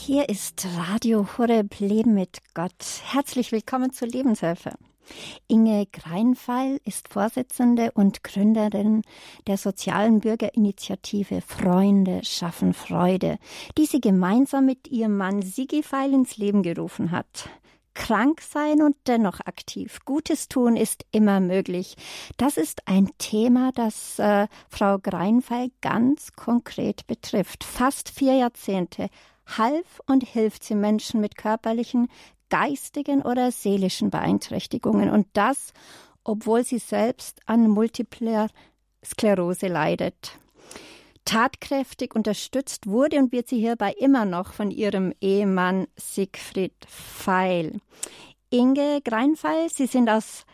Hier ist Radio Horeb Leben mit Gott. Herzlich willkommen zur Lebenshilfe. Inge Greinfeil ist Vorsitzende und Gründerin der sozialen Bürgerinitiative Freunde schaffen Freude, die sie gemeinsam mit ihrem Mann Sigi Feil ins Leben gerufen hat. Krank sein und dennoch aktiv. Gutes tun ist immer möglich. Das ist ein Thema, das äh, Frau Greinfeil ganz konkret betrifft. Fast vier Jahrzehnte half und hilft sie Menschen mit körperlichen, geistigen oder seelischen Beeinträchtigungen. Und das, obwohl sie selbst an Multipler Sklerose leidet. Tatkräftig unterstützt wurde und wird sie hierbei immer noch von ihrem Ehemann Siegfried Feil. Inge Greinfeil, Sie sind aus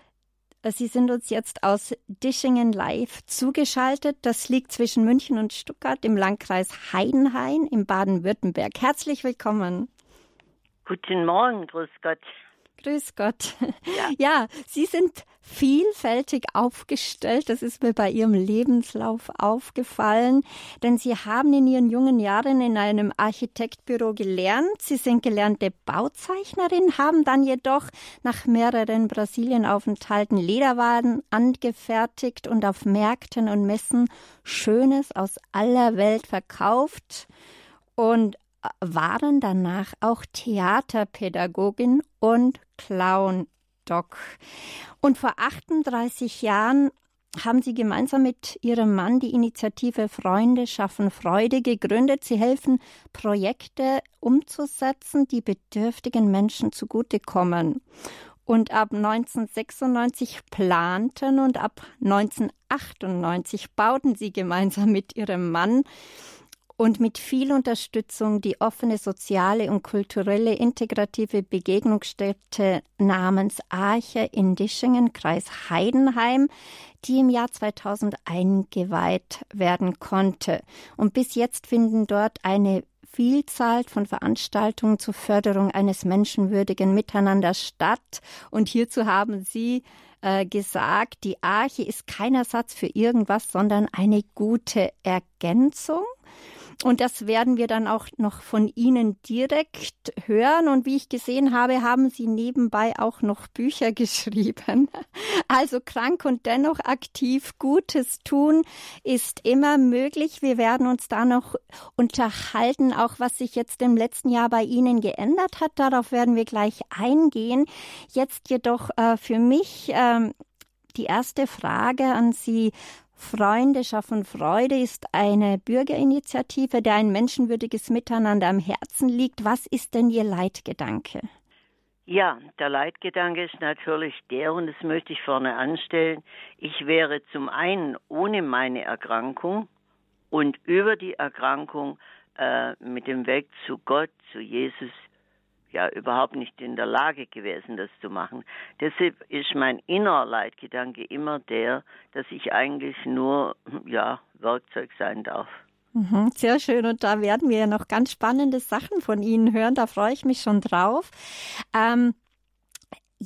Sie sind uns jetzt aus Dischingen live zugeschaltet. Das liegt zwischen München und Stuttgart im Landkreis Heidenhain im Baden-Württemberg. Herzlich willkommen. Guten Morgen, grüß Gott. Grüß Gott. Ja. ja, Sie sind vielfältig aufgestellt. Das ist mir bei Ihrem Lebenslauf aufgefallen, denn Sie haben in Ihren jungen Jahren in einem Architektbüro gelernt. Sie sind gelernte Bauzeichnerin, haben dann jedoch nach mehreren Brasilienaufenthalten Lederwaren angefertigt und auf Märkten und Messen Schönes aus aller Welt verkauft. Und waren danach auch Theaterpädagogin und Clown-Doc. Und vor 38 Jahren haben sie gemeinsam mit ihrem Mann die Initiative Freunde schaffen Freude gegründet. Sie helfen, Projekte umzusetzen, die bedürftigen Menschen zugutekommen. Und ab 1996 planten und ab 1998 bauten sie gemeinsam mit ihrem Mann und mit viel Unterstützung die offene soziale und kulturelle integrative Begegnungsstätte namens Arche in Dischingen, Kreis Heidenheim, die im Jahr 2000 eingeweiht werden konnte. Und bis jetzt finden dort eine Vielzahl von Veranstaltungen zur Förderung eines menschenwürdigen Miteinanders statt. Und hierzu haben Sie äh, gesagt, die Arche ist kein Ersatz für irgendwas, sondern eine gute Ergänzung. Und das werden wir dann auch noch von Ihnen direkt hören. Und wie ich gesehen habe, haben Sie nebenbei auch noch Bücher geschrieben. Also krank und dennoch aktiv Gutes tun ist immer möglich. Wir werden uns da noch unterhalten, auch was sich jetzt im letzten Jahr bei Ihnen geändert hat. Darauf werden wir gleich eingehen. Jetzt jedoch äh, für mich äh, die erste Frage an Sie. Freunde schaffen Freude ist eine Bürgerinitiative, der ein menschenwürdiges Miteinander am Herzen liegt. Was ist denn Ihr Leitgedanke? Ja, der Leitgedanke ist natürlich der, und das möchte ich vorne anstellen, ich wäre zum einen ohne meine Erkrankung und über die Erkrankung äh, mit dem Weg zu Gott, zu Jesus, ja überhaupt nicht in der Lage gewesen, das zu machen. Deshalb ist mein innerer Leitgedanke immer der, dass ich eigentlich nur ja Werkzeug sein darf. Mhm, sehr schön. Und da werden wir ja noch ganz spannende Sachen von Ihnen hören. Da freue ich mich schon drauf. Ähm,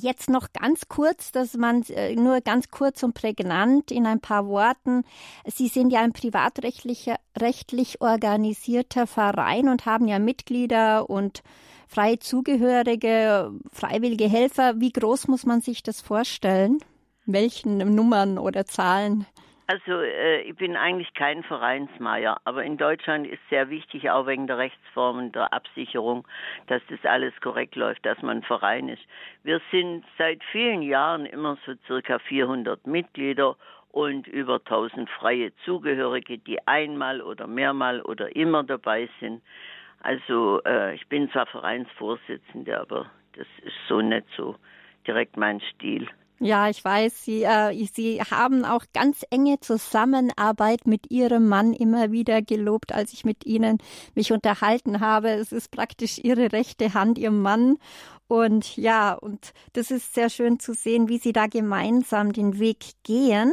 Jetzt noch ganz kurz, dass man äh, nur ganz kurz und prägnant in ein paar Worten. Sie sind ja ein privatrechtlich rechtlich organisierter Verein und haben ja Mitglieder und freie Zugehörige, freiwillige Helfer. Wie groß muss man sich das vorstellen? Welchen Nummern oder Zahlen? Also äh, ich bin eigentlich kein Vereinsmeier, aber in Deutschland ist sehr wichtig, auch wegen der Rechtsformen der Absicherung, dass das alles korrekt läuft, dass man ein Verein ist. Wir sind seit vielen Jahren immer so circa 400 Mitglieder und über 1000 freie Zugehörige, die einmal oder mehrmal oder immer dabei sind. Also äh, ich bin zwar Vereinsvorsitzende, aber das ist so nicht so direkt mein Stil. Ja, ich weiß, Sie, äh, Sie haben auch ganz enge Zusammenarbeit mit Ihrem Mann immer wieder gelobt, als ich mit Ihnen mich unterhalten habe. Es ist praktisch Ihre rechte Hand, Ihr Mann. Und ja, und das ist sehr schön zu sehen, wie Sie da gemeinsam den Weg gehen.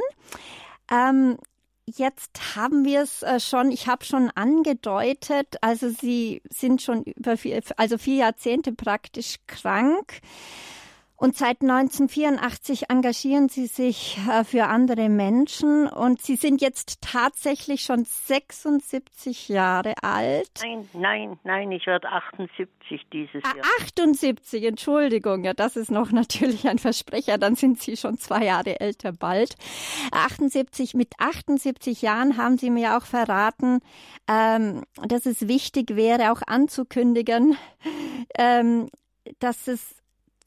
Ähm, Jetzt haben wir es äh, schon, ich habe schon angedeutet, also Sie sind schon über vier, also vier Jahrzehnte praktisch krank. Und seit 1984 engagieren Sie sich äh, für andere Menschen und Sie sind jetzt tatsächlich schon 76 Jahre alt. Nein, nein, nein, ich werde 78 dieses ah, Jahr. 78, Entschuldigung, ja, das ist noch natürlich ein Versprecher, dann sind Sie schon zwei Jahre älter bald. 78, mit 78 Jahren haben Sie mir auch verraten, ähm, dass es wichtig wäre, auch anzukündigen, ähm, dass es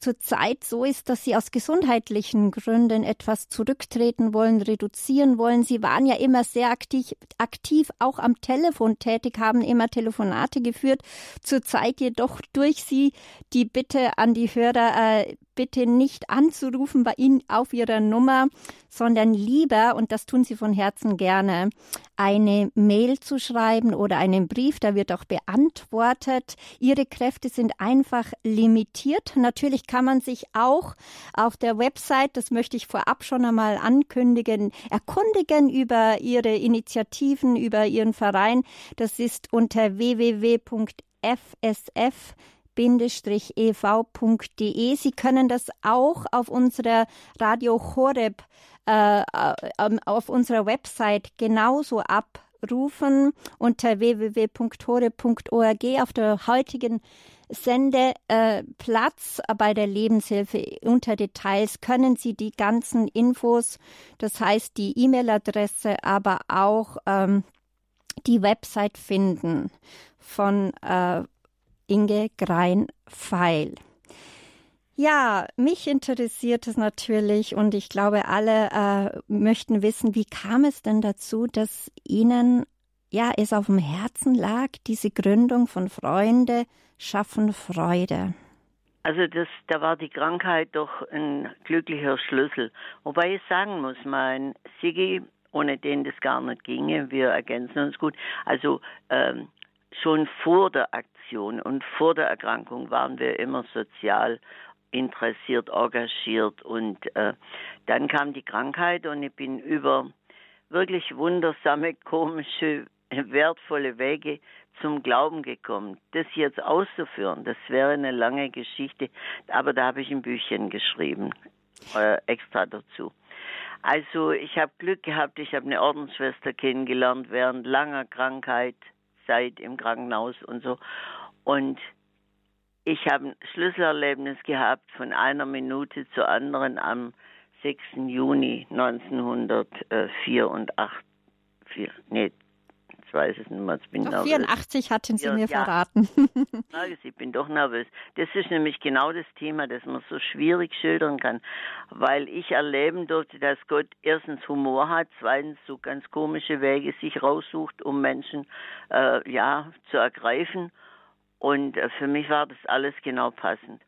zurzeit so ist, dass Sie aus gesundheitlichen Gründen etwas zurücktreten wollen, reduzieren wollen. Sie waren ja immer sehr aktiv, aktiv auch am Telefon tätig, haben immer Telefonate geführt. Zurzeit jedoch durch Sie die Bitte an die Hörer, äh, bitte nicht anzurufen bei Ihnen auf Ihrer Nummer, sondern lieber, und das tun Sie von Herzen gerne, eine Mail zu schreiben oder einen Brief, da wird auch beantwortet. Ihre Kräfte sind einfach limitiert. Natürlich kann man sich auch auf der Website, das möchte ich vorab schon einmal ankündigen, erkundigen über Ihre Initiativen, über Ihren Verein. Das ist unter www.fsf ev.de. Sie können das auch auf unserer Radio Horeb, äh, äh, auf unserer Website genauso abrufen unter www.horeb.org auf der heutigen Sendeplatz äh, bei der Lebenshilfe unter Details können Sie die ganzen Infos, das heißt die E-Mail-Adresse, aber auch ähm, die Website finden von äh, Inge Grein-Feil. Ja, mich interessiert es natürlich und ich glaube, alle äh, möchten wissen, wie kam es denn dazu, dass Ihnen ja es auf dem Herzen lag, diese Gründung von Freunde schaffen Freude. Also das, da war die Krankheit doch ein glücklicher Schlüssel. Wobei ich sagen muss, mein Sigi, ohne den das gar nicht ginge, wir ergänzen uns gut. Also ähm, schon vor der Aktion und vor der Erkrankung waren wir immer sozial interessiert, engagiert und äh, dann kam die Krankheit und ich bin über wirklich wundersame, komische, wertvolle Wege zum Glauben gekommen. Das jetzt auszuführen, das wäre eine lange Geschichte, aber da habe ich ein Büchchen geschrieben, äh, extra dazu. Also ich habe Glück gehabt, ich habe eine Ordensschwester kennengelernt während langer Krankheit, Zeit im Krankenhaus und so. Und ich habe ein Schlüsselerlebnis gehabt von einer Minute zur anderen am 6. Juni 1984. Nee, ich weiß es nicht mehr. Ich bin Doch, 84 hatten Sie ja, mir ja. verraten. ich bin doch nervös. Das ist nämlich genau das Thema, das man so schwierig schildern kann, weil ich erleben durfte, dass Gott erstens Humor hat, zweitens so ganz komische Wege sich raussucht, um Menschen äh, ja zu ergreifen. Und äh, für mich war das alles genau passend.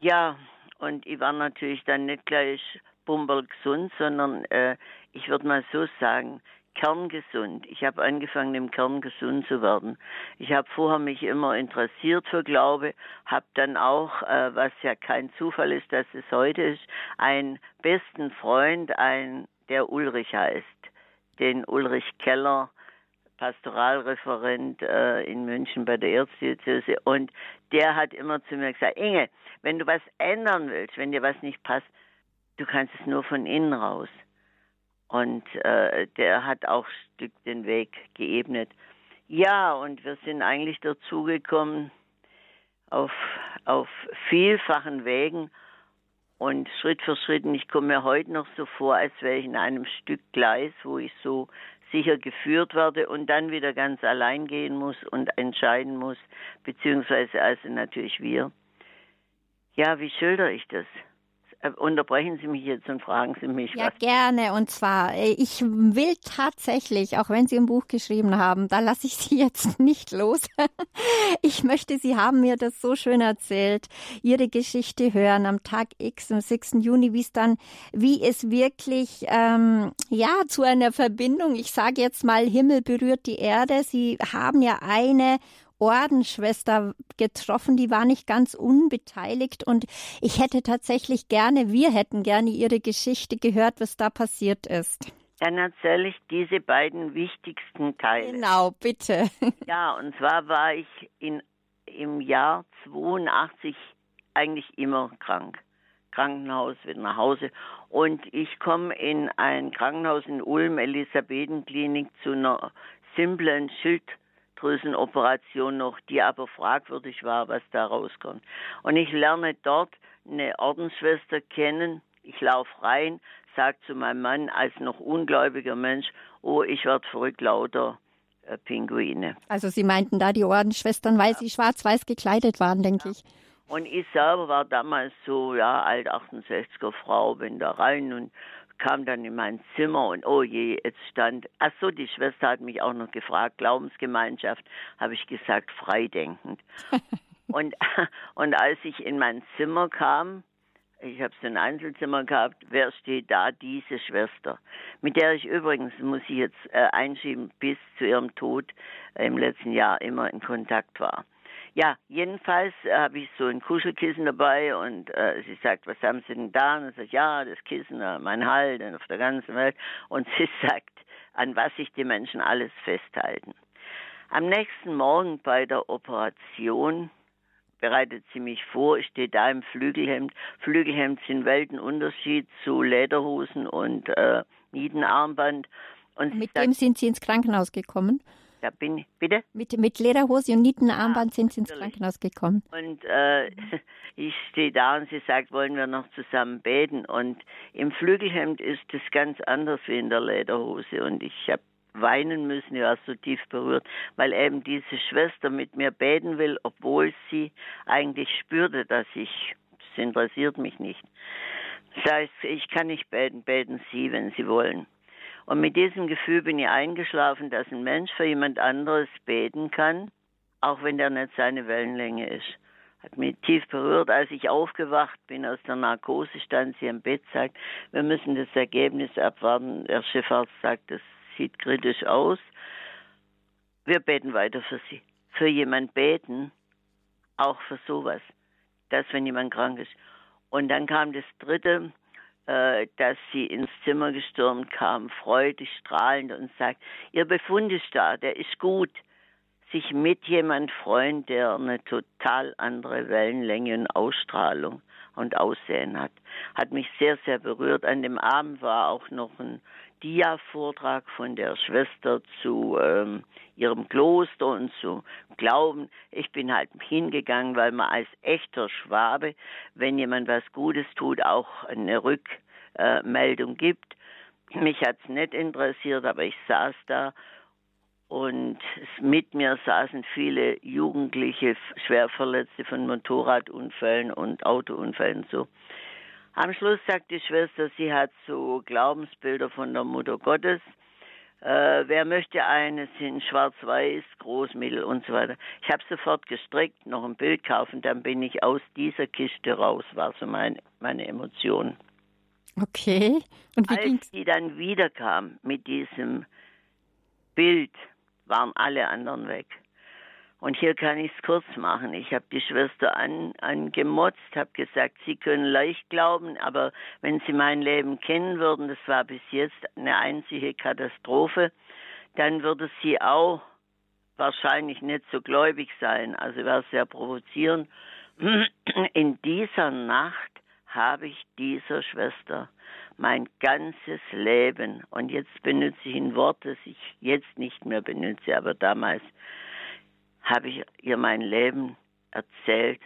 Ja, und ich war natürlich dann nicht gleich bumberl gesund, sondern äh, ich würde mal so sagen, kerngesund. Ich habe angefangen, im Kern gesund zu werden. Ich habe vorher mich immer interessiert für Glaube, habe dann auch, äh, was ja kein Zufall ist, dass es heute ist, einen besten Freund, ein der Ulrich heißt, den Ulrich Keller, Pastoralreferent äh, in München bei der Erzdiözese und der hat immer zu mir gesagt, Inge, wenn du was ändern willst, wenn dir was nicht passt, du kannst es nur von innen raus. Und äh, der hat auch ein Stück den Weg geebnet. Ja, und wir sind eigentlich dazugekommen auf, auf vielfachen Wegen und Schritt für Schritt. Und ich komme mir heute noch so vor, als wäre ich in einem Stück Gleis, wo ich so sicher geführt werde und dann wieder ganz allein gehen muss und entscheiden muss, beziehungsweise also natürlich wir. Ja, wie schilder ich das? Äh, unterbrechen Sie mich jetzt und fragen Sie mich ja, was. Gerne. Und zwar, äh, ich will tatsächlich, auch wenn Sie ein Buch geschrieben haben, da lasse ich Sie jetzt nicht los. Ich möchte, Sie haben mir das so schön erzählt, Ihre Geschichte hören am Tag X, am 6. Juni, wie es dann, wie es wirklich, ähm, ja, zu einer Verbindung, ich sage jetzt mal, Himmel berührt die Erde. Sie haben ja eine Ordensschwester getroffen, die war nicht ganz unbeteiligt und ich hätte tatsächlich gerne, wir hätten gerne ihre Geschichte gehört, was da passiert ist. Dann erzähle ich diese beiden wichtigsten Teile. Genau, bitte. Ja, und zwar war ich in, im Jahr 82 eigentlich immer krank. Krankenhaus, wieder nach Hause. Und ich komme in ein Krankenhaus in Ulm, Elisabethenklinik, zu einer simplen Schilddrüsenoperation noch, die aber fragwürdig war, was da rauskommt. Und ich lerne dort eine Ordensschwester kennen. Ich laufe rein, sage zu meinem Mann als noch ungläubiger Mensch, oh, ich werde verrückt lauter äh, Pinguine. Also Sie meinten da die Ordensschwestern, weil ja. sie schwarz-weiß gekleidet waren, denke ja. ich. Und ich selber war damals so, ja, alt 68er Frau, bin da rein und kam dann in mein Zimmer und oh je, jetzt stand, ach so, die Schwester hat mich auch noch gefragt, Glaubensgemeinschaft, habe ich gesagt, freidenkend. und, und als ich in mein Zimmer kam, ich habe so ein Einzelzimmer gehabt, wer steht da? Diese Schwester, mit der ich übrigens, muss ich jetzt äh, einschieben, bis zu ihrem Tod äh, im letzten Jahr immer in Kontakt war. Ja, jedenfalls habe ich so ein Kuschelkissen dabei und äh, sie sagt, was haben Sie denn da? Und ich sage, ja, das Kissen, äh, mein Halt auf der ganzen Welt. Und sie sagt, an was sich die Menschen alles festhalten. Am nächsten Morgen bei der Operation bereitet sie mich vor, ich stehe da im Flügelhemd. Flügelhemd sind Weltenunterschied zu Lederhosen und äh, Niedenarmband. Und Mit sagt, dem sind Sie ins Krankenhaus gekommen? Da bin ich, bitte? Mit, mit Lederhose und Nietenarmband ja, sind Sie ins Krankenhaus gekommen. Und äh, ich stehe da und sie sagt, wollen wir noch zusammen beten? Und im Flügelhemd ist es ganz anders wie in der Lederhose. Und ich habe weinen müssen, ich war so tief berührt, weil eben diese Schwester mit mir beten will, obwohl sie eigentlich spürte, dass ich, das interessiert mich nicht. Das heißt, ich kann nicht beten, beten Sie, wenn Sie wollen. Und mit diesem Gefühl bin ich eingeschlafen, dass ein Mensch für jemand anderes beten kann, auch wenn der nicht seine Wellenlänge ist. Hat mich tief berührt, als ich aufgewacht bin aus der Narkose, stand sie am Bett, sagt, wir müssen das Ergebnis abwarten. Der Chefarzt sagt, das sieht kritisch aus. Wir beten weiter für sie. Für jemand beten, auch für sowas, dass wenn jemand krank ist. Und dann kam das dritte, dass sie ins Zimmer gestürmt kam, freudig, strahlend und sagt, ihr Befund ist da, der ist gut. Sich mit jemand freuen, der eine total andere Wellenlänge und Ausstrahlung und Aussehen hat. Hat mich sehr, sehr berührt. An dem Abend war auch noch ein Dia-Vortrag von der Schwester zu ähm, ihrem Kloster und zu Glauben. Ich bin halt hingegangen, weil man als echter Schwabe, wenn jemand was Gutes tut, auch eine Rückmeldung gibt. Mich hat's nicht interessiert, aber ich saß da und mit mir saßen viele Jugendliche, Schwerverletzte von Motorradunfällen und Autounfällen so. Am Schluss sagt die Schwester, sie hat so Glaubensbilder von der Mutter Gottes. Äh, wer möchte eine, sind schwarz-weiß, groß, mittel und so weiter. Ich habe sofort gestrickt, noch ein Bild kaufen, dann bin ich aus dieser Kiste raus, war so mein, meine Emotion. Okay. Und wie Als ging's? die dann wiederkam mit diesem Bild, waren alle anderen weg. Und hier kann ich es kurz machen. Ich habe die Schwester an, angemotzt, habe gesagt, Sie können leicht glauben, aber wenn Sie mein Leben kennen würden, das war bis jetzt eine einzige Katastrophe, dann würde sie auch wahrscheinlich nicht so gläubig sein. Also wäre sehr provozierend. In dieser Nacht habe ich dieser Schwester mein ganzes Leben, und jetzt benutze ich ein Wort, das ich jetzt nicht mehr benutze, aber damals habe ich ihr mein Leben erzählt,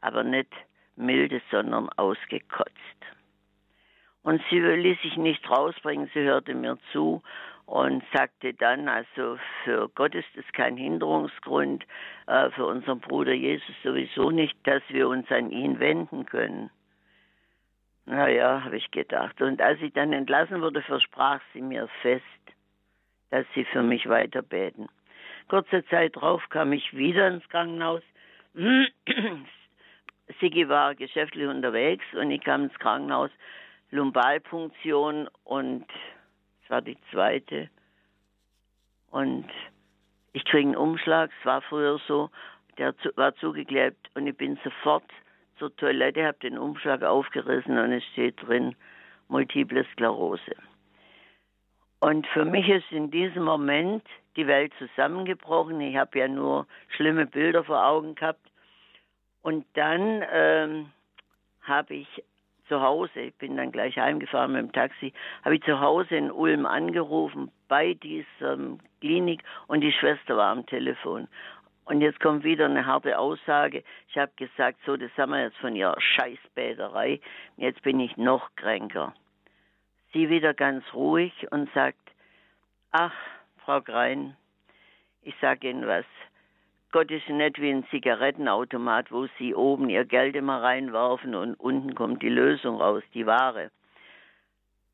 aber nicht milde, sondern ausgekotzt. Und sie ließ sich nicht rausbringen, sie hörte mir zu und sagte dann, also für Gott ist es kein Hinderungsgrund, äh, für unseren Bruder Jesus sowieso nicht, dass wir uns an ihn wenden können. Naja, habe ich gedacht. Und als ich dann entlassen wurde, versprach sie mir fest, dass sie für mich weiter beten. Kurze Zeit drauf kam ich wieder ins Krankenhaus. Sigi war geschäftlich unterwegs und ich kam ins Krankenhaus. Lumbalpunktion und es war die zweite. Und ich kriege einen Umschlag, es war früher so, der war zugeklebt und ich bin sofort zur Toilette, habe den Umschlag aufgerissen und es steht drin Multiple Sklerose. Und für mich ist in diesem Moment die Welt zusammengebrochen. Ich habe ja nur schlimme Bilder vor Augen gehabt. Und dann ähm, habe ich zu Hause, ich bin dann gleich heimgefahren mit dem Taxi, habe ich zu Hause in Ulm angerufen bei dieser Klinik und die Schwester war am Telefon. Und jetzt kommt wieder eine harte Aussage. Ich habe gesagt, so, das haben wir jetzt von ihrer Scheißbäderei. Jetzt bin ich noch kränker. Sie wieder ganz ruhig und sagt, ach, Frau Grein, ich sage Ihnen was. Gott ist nicht wie ein Zigarettenautomat, wo Sie oben Ihr Geld immer reinwerfen und unten kommt die Lösung raus, die Ware.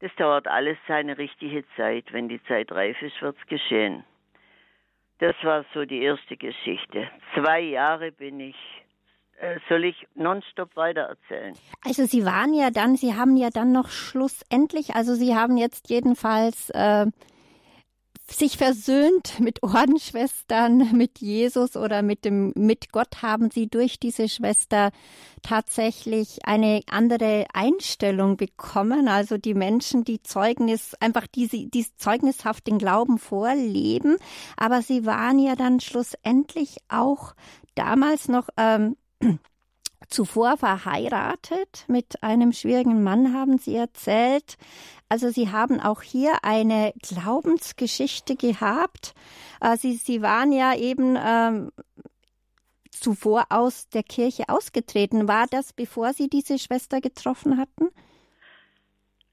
Das dauert alles seine richtige Zeit. Wenn die Zeit reif ist, wird's geschehen. Das war so die erste Geschichte. Zwei Jahre bin ich soll ich nonstop weitererzählen? Also Sie waren ja dann, Sie haben ja dann noch schlussendlich, also Sie haben jetzt jedenfalls äh, sich versöhnt mit Ordensschwestern, mit Jesus oder mit dem, mit Gott haben sie durch diese Schwester tatsächlich eine andere Einstellung bekommen. Also die Menschen, die Zeugnis, einfach diese, die zeugnishaft den Glauben vorleben. Aber sie waren ja dann schlussendlich auch damals noch, ähm, zuvor verheiratet mit einem schwierigen Mann, haben Sie erzählt. Also Sie haben auch hier eine Glaubensgeschichte gehabt. Äh, Sie, Sie waren ja eben ähm, zuvor aus der Kirche ausgetreten. War das, bevor Sie diese Schwester getroffen hatten?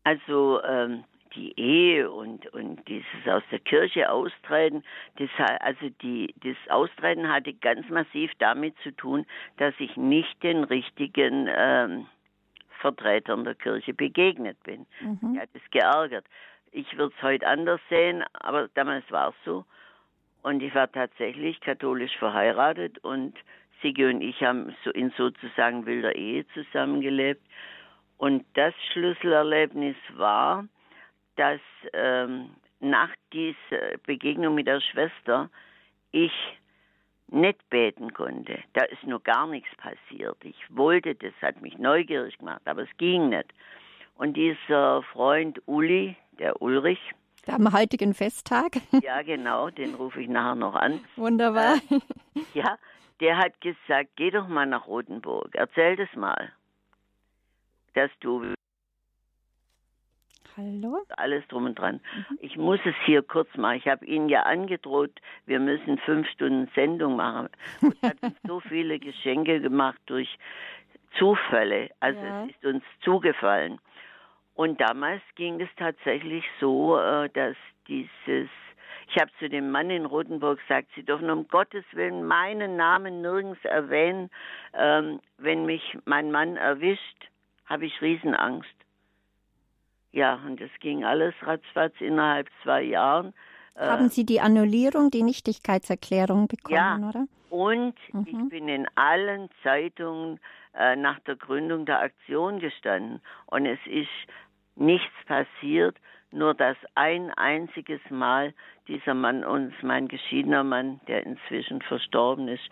Also ähm, die Ehe und, und dieses aus der Kirche austreten, das, also die, das Austreten hatte ganz massiv damit zu tun, dass ich nicht den richtigen ähm, Vertretern der Kirche begegnet bin. Mhm. Ich hat es geärgert. Ich würde es heute anders sehen, aber damals war es so. Und ich war tatsächlich katholisch verheiratet und Sigi und ich haben so in sozusagen wilder Ehe zusammengelebt. Und das Schlüsselerlebnis war, dass ähm, nach dieser Begegnung mit der Schwester ich nicht beten konnte. Da ist nur gar nichts passiert. Ich wollte, das hat mich neugierig gemacht, aber es ging nicht. Und dieser Freund Uli, der Ulrich, am heutigen Festtag. Ja, genau, den rufe ich nachher noch an. Wunderbar. Äh, ja, der hat gesagt, geh doch mal nach Rotenburg, erzähl das mal, dass du Hallo? Alles drum und dran. Mhm. Ich muss es hier kurz machen. Ich habe Ihnen ja angedroht, wir müssen fünf Stunden Sendung machen. Und hat uns so viele Geschenke gemacht durch Zufälle. Also ja. es ist uns zugefallen. Und damals ging es tatsächlich so, äh, dass dieses ich habe zu dem Mann in Rotenburg gesagt, Sie dürfen um Gottes Willen meinen Namen nirgends erwähnen. Ähm, wenn mich mein Mann erwischt, habe ich Riesenangst. Ja, und das ging alles ratzfatz innerhalb zwei Jahren. Äh, Haben Sie die Annullierung, die Nichtigkeitserklärung bekommen, ja, oder? Und mhm. ich bin in allen Zeitungen äh, nach der Gründung der Aktion gestanden. Und es ist nichts passiert, nur dass ein einziges Mal dieser Mann uns, mein geschiedener Mann, der inzwischen verstorben ist,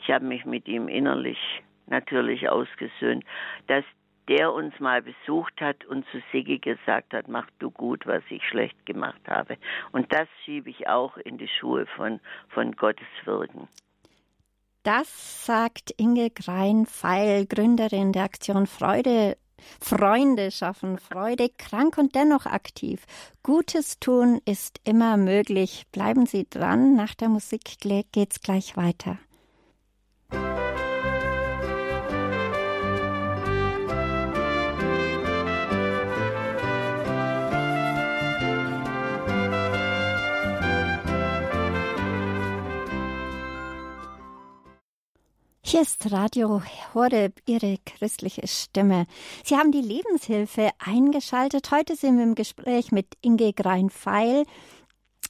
ich habe mich mit ihm innerlich natürlich ausgesöhnt, dass der uns mal besucht hat und zu Siggi gesagt hat, mach du gut, was ich schlecht gemacht habe. Und das schiebe ich auch in die Schuhe von, von Gottes Wirken. Das sagt Inge Grein-Feil, Gründerin der Aktion Freude Freunde schaffen Freude, krank und dennoch aktiv. Gutes tun ist immer möglich. Bleiben Sie dran. Nach der Musik geht's gleich weiter. Hier ist Radio Horeb, Ihre christliche Stimme. Sie haben die Lebenshilfe eingeschaltet. Heute sind wir im Gespräch mit Inge Grein-Feil.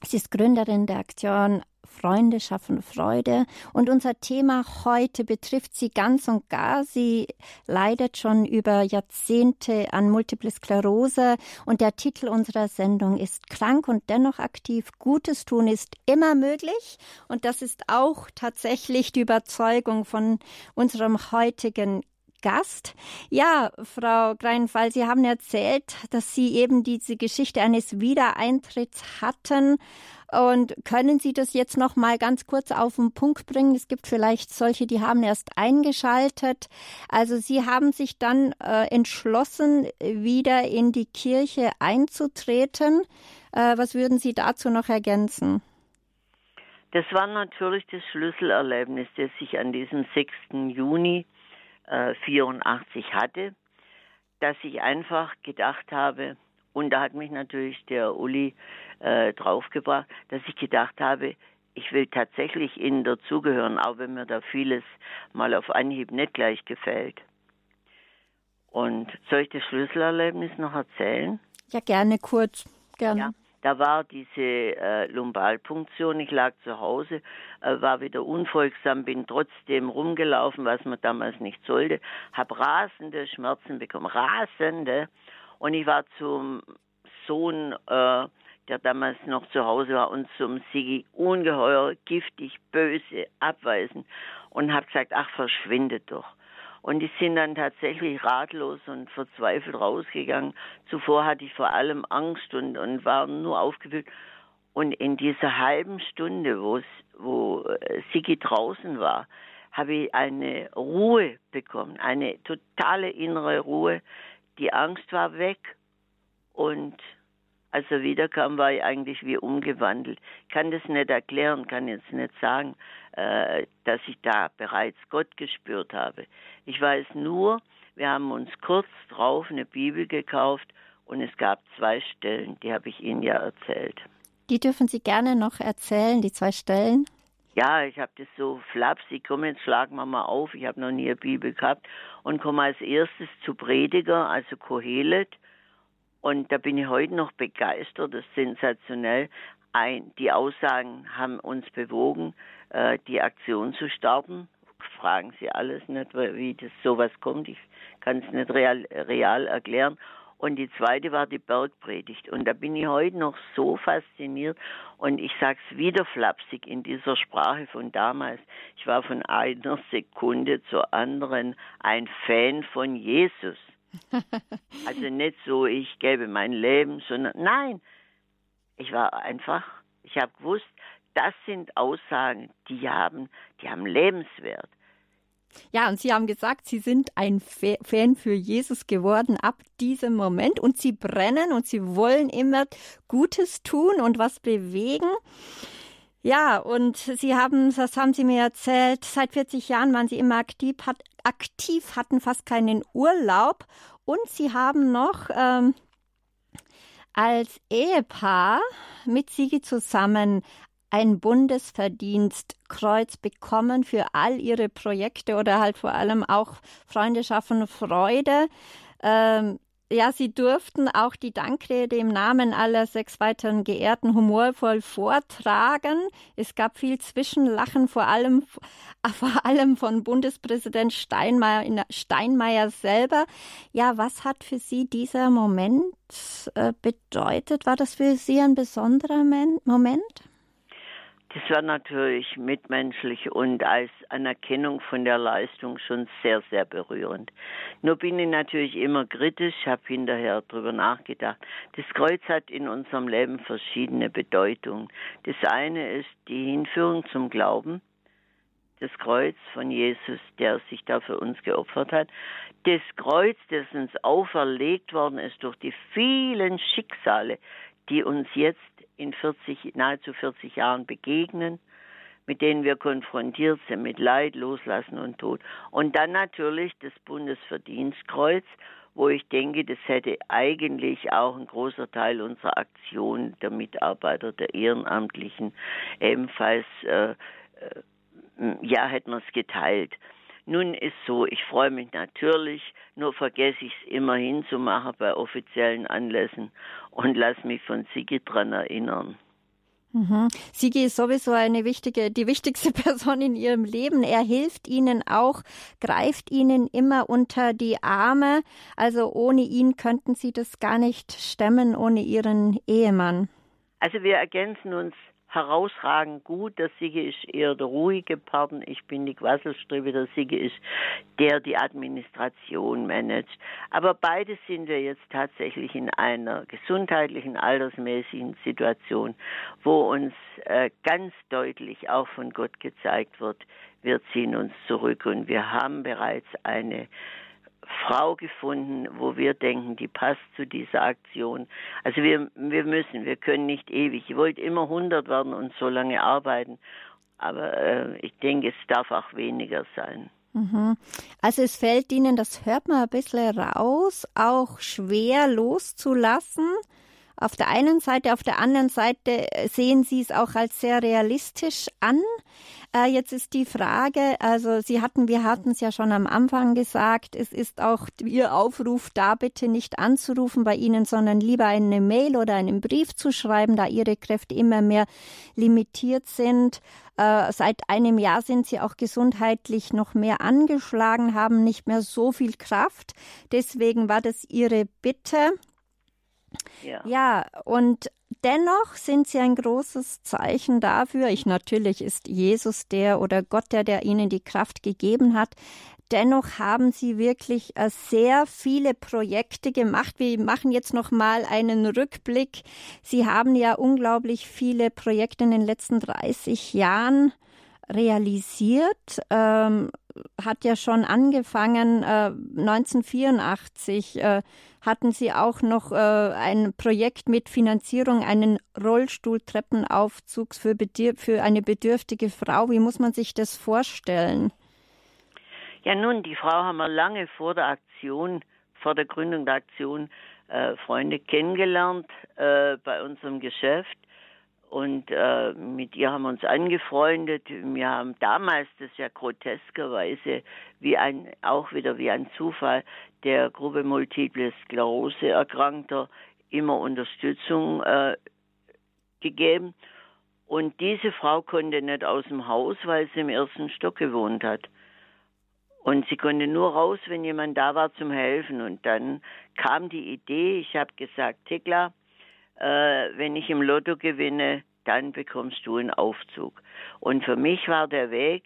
Sie ist Gründerin der Aktion Freunde schaffen Freude. Und unser Thema heute betrifft sie ganz und gar. Sie leidet schon über Jahrzehnte an Multiple Sklerose und der Titel unserer Sendung ist Krank und dennoch aktiv. Gutes tun ist immer möglich. Und das ist auch tatsächlich die Überzeugung von unserem heutigen Gast. Ja, Frau Greinfall, Sie haben erzählt, dass Sie eben diese Geschichte eines Wiedereintritts hatten Und können Sie das jetzt noch mal ganz kurz auf den Punkt bringen? Es gibt vielleicht solche, die haben erst eingeschaltet. Also Sie haben sich dann äh, entschlossen, wieder in die Kirche einzutreten. Äh, was würden Sie dazu noch ergänzen? Das war natürlich das Schlüsselerlebnis, das ich an diesem 6. Juni äh, 84 hatte, dass ich einfach gedacht habe, und da hat mich natürlich der Uli äh, draufgebracht, dass ich gedacht habe, ich will tatsächlich ihnen dazugehören, auch wenn mir da vieles mal auf Anhieb nicht gleich gefällt. Und soll ich das Schlüsselerlebnis noch erzählen? Ja, gerne kurz. Gerne. Ja, da war diese äh, Lumbalpunktion, ich lag zu Hause, äh, war wieder unfolgsam, bin trotzdem rumgelaufen, was man damals nicht sollte, habe rasende Schmerzen bekommen, rasende. Und ich war zum Sohn, äh, der damals noch zu Hause war, und zum Sigi ungeheuer, giftig, böse, abweisend und habe gesagt, ach, verschwindet doch. Und die sind dann tatsächlich ratlos und verzweifelt rausgegangen. Zuvor hatte ich vor allem Angst und, und war nur aufgewühlt. Und in dieser halben Stunde, wo äh, Sigi draußen war, habe ich eine Ruhe bekommen, eine totale innere Ruhe, die Angst war weg und als er wiederkam, war ich eigentlich wie umgewandelt. Ich kann das nicht erklären, kann jetzt nicht sagen, äh, dass ich da bereits Gott gespürt habe. Ich weiß nur, wir haben uns kurz drauf eine Bibel gekauft und es gab zwei Stellen, die habe ich Ihnen ja erzählt. Die dürfen Sie gerne noch erzählen, die zwei Stellen. Ja, ich habe das so flapsig, komm, jetzt schlagen wir mal auf, ich habe noch nie eine Bibel gehabt und komme als erstes zu Prediger, also Kohelet. Und da bin ich heute noch begeistert, das ist sensationell. Ein, die Aussagen haben uns bewogen, äh, die Aktion zu starten. Fragen Sie alles nicht, wie das sowas kommt. Ich kann es nicht real, real erklären. Und die zweite war die Bergpredigt. Und da bin ich heute noch so fasziniert. Und ich sage es wieder flapsig in dieser Sprache von damals. Ich war von einer Sekunde zur anderen ein Fan von Jesus. Also nicht so, ich gebe mein Leben, sondern nein, ich war einfach, ich habe gewusst, das sind Aussagen, die haben, die haben Lebenswert. Ja, und Sie haben gesagt, Sie sind ein Fan für Jesus geworden ab diesem Moment und Sie brennen und Sie wollen immer Gutes tun und was bewegen. Ja, und Sie haben, das haben Sie mir erzählt, seit 40 Jahren waren Sie immer aktiv, hat, aktiv hatten fast keinen Urlaub und Sie haben noch ähm, als Ehepaar mit Sigi zusammen ein Bundesverdienstkreuz bekommen für all ihre Projekte oder halt vor allem auch Freunde schaffen Freude. Ähm, ja, sie durften auch die Dankrede im Namen aller sechs weiteren Geehrten humorvoll vortragen. Es gab viel Zwischenlachen, vor allem, vor allem von Bundespräsident Steinmeier, Steinmeier selber. Ja, was hat für Sie dieser Moment äh, bedeutet? War das für Sie ein besonderer Moment? Das war natürlich mitmenschlich und als Anerkennung von der Leistung schon sehr, sehr berührend. Nur bin ich natürlich immer kritisch, habe hinterher darüber nachgedacht. Das Kreuz hat in unserem Leben verschiedene Bedeutungen. Das eine ist die Hinführung zum Glauben, das Kreuz von Jesus, der sich da für uns geopfert hat. Das Kreuz, das uns auferlegt worden ist durch die vielen Schicksale, die uns jetzt in 40, nahezu 40 Jahren begegnen, mit denen wir konfrontiert sind, mit Leid, Loslassen und Tod. Und dann natürlich das Bundesverdienstkreuz, wo ich denke, das hätte eigentlich auch ein großer Teil unserer Aktion der Mitarbeiter, der Ehrenamtlichen ebenfalls, äh, äh, ja, hätten wir es geteilt. Nun ist so, ich freue mich natürlich, nur vergesse ich es immer hinzumachen bei offiziellen Anlässen und lasse mich von Sigi dran erinnern. Mhm. Sigi ist sowieso eine wichtige, die wichtigste Person in ihrem Leben. Er hilft ihnen auch, greift ihnen immer unter die Arme. Also ohne ihn könnten sie das gar nicht stemmen, ohne ihren Ehemann. Also wir ergänzen uns herausragend gut. Der Sigi ist eher der ruhige Partner. Ich bin die Quasselstriebe. Der Sigi ist der, die Administration managt. Aber beide sind wir jetzt tatsächlich in einer gesundheitlichen, altersmäßigen Situation, wo uns äh, ganz deutlich auch von Gott gezeigt wird, wir ziehen uns zurück und wir haben bereits eine Frau gefunden, wo wir denken, die passt zu dieser Aktion. Also wir, wir müssen, wir können nicht ewig. Ich wollte immer 100 werden und so lange arbeiten, aber äh, ich denke, es darf auch weniger sein. Mhm. Also es fällt Ihnen, das hört man ein bisschen raus, auch schwer loszulassen. Auf der einen Seite, auf der anderen Seite sehen Sie es auch als sehr realistisch an. Äh, jetzt ist die Frage, also Sie hatten, wir hatten es ja schon am Anfang gesagt, es ist auch Ihr Aufruf, da bitte nicht anzurufen bei Ihnen, sondern lieber eine Mail oder einen Brief zu schreiben, da Ihre Kräfte immer mehr limitiert sind. Äh, seit einem Jahr sind Sie auch gesundheitlich noch mehr angeschlagen, haben nicht mehr so viel Kraft. Deswegen war das Ihre Bitte. Ja. ja, und dennoch sind sie ein großes Zeichen dafür. Ich natürlich ist Jesus der oder Gott der, der ihnen die Kraft gegeben hat. Dennoch haben sie wirklich äh, sehr viele Projekte gemacht. Wir machen jetzt noch mal einen Rückblick. Sie haben ja unglaublich viele Projekte in den letzten 30 Jahren realisiert. Ähm, hat ja schon angefangen äh, 1984. Äh, hatten Sie auch noch äh, ein Projekt mit Finanzierung, einen Rollstuhltreppenaufzug für, für eine bedürftige Frau. Wie muss man sich das vorstellen? Ja, nun, die Frau haben wir lange vor der Aktion, vor der Gründung der Aktion, äh, Freunde kennengelernt äh, bei unserem Geschäft. Und äh, mit ihr haben wir uns angefreundet. Wir haben damals, das ja groteskerweise, wie ein, auch wieder wie ein Zufall, der Gruppe Multiple Sklerose Erkrankter immer Unterstützung äh, gegeben. Und diese Frau konnte nicht aus dem Haus, weil sie im ersten Stock gewohnt hat. Und sie konnte nur raus, wenn jemand da war zum Helfen. Und dann kam die Idee, ich habe gesagt, Tekla, wenn ich im Lotto gewinne, dann bekommst du einen Aufzug. Und für mich war der Weg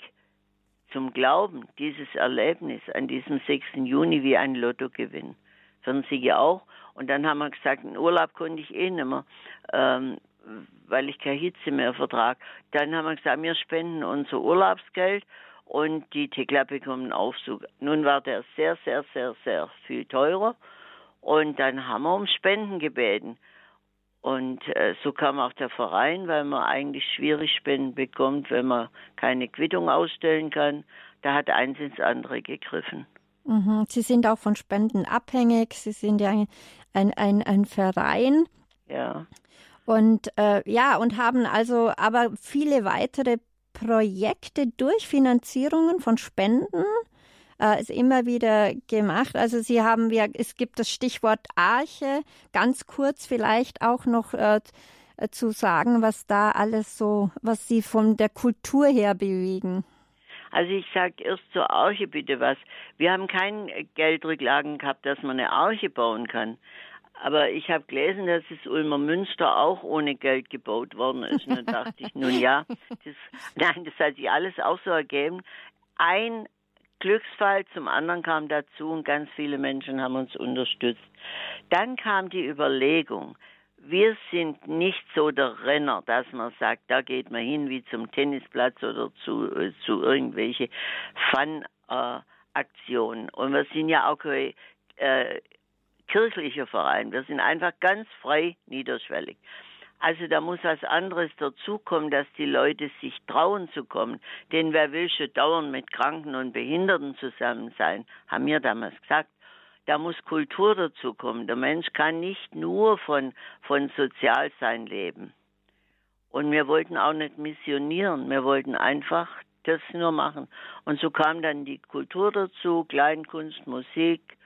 zum Glauben, dieses Erlebnis an diesem 6. Juni wie ein Lottogewinn. Für sie auch. Und dann haben wir gesagt, einen Urlaub konnte ich eh nicht mehr, ähm, weil ich keine Hitze mehr vertrage. Dann haben wir gesagt, wir spenden unser Urlaubsgeld und die Tekla bekommen einen Aufzug. Nun war der sehr, sehr, sehr, sehr viel teurer. Und dann haben wir um Spenden gebeten. Und äh, so kam auch der Verein, weil man eigentlich schwierig Spenden bekommt, wenn man keine Quittung ausstellen kann. Da hat eins ins andere gegriffen. Mhm. Sie sind auch von Spenden abhängig. Sie sind ja ein, ein, ein, ein Verein. Ja. Und äh, ja, und haben also aber viele weitere Projekte durch Finanzierungen von Spenden äh, ist immer wieder gemacht. Also Sie haben ja, es gibt das Stichwort Arche, ganz kurz vielleicht auch noch äh, äh, zu sagen, was da alles so, was Sie von der Kultur her bewegen. Also ich sage erst zur Arche bitte was. Wir haben kein Geldrücklagen gehabt, dass man eine Arche bauen kann. Aber ich habe gelesen, dass das Ulmer Münster auch ohne Geld gebaut worden ist. Und dann dachte ich, nun ja, das, nein, das hat sich alles auch so ergeben. Ein Glücksfall, zum anderen kam dazu und ganz viele Menschen haben uns unterstützt. Dann kam die Überlegung, wir sind nicht so der Renner, dass man sagt, da geht man hin wie zum Tennisplatz oder zu, äh, zu irgendwelche Fun-Aktionen. Äh, und wir sind ja auch äh, kirchlicher Verein. Wir sind einfach ganz frei niederschwellig. Also da muss was anderes dazukommen, dass die Leute sich trauen zu kommen. Denn wer will schon dauernd mit Kranken und Behinderten zusammen sein, haben wir damals gesagt. Da muss Kultur dazukommen. Der Mensch kann nicht nur von, von Sozialsein leben. Und wir wollten auch nicht missionieren. Wir wollten einfach das nur machen. Und so kam dann die Kultur dazu, Kleinkunst, Musik,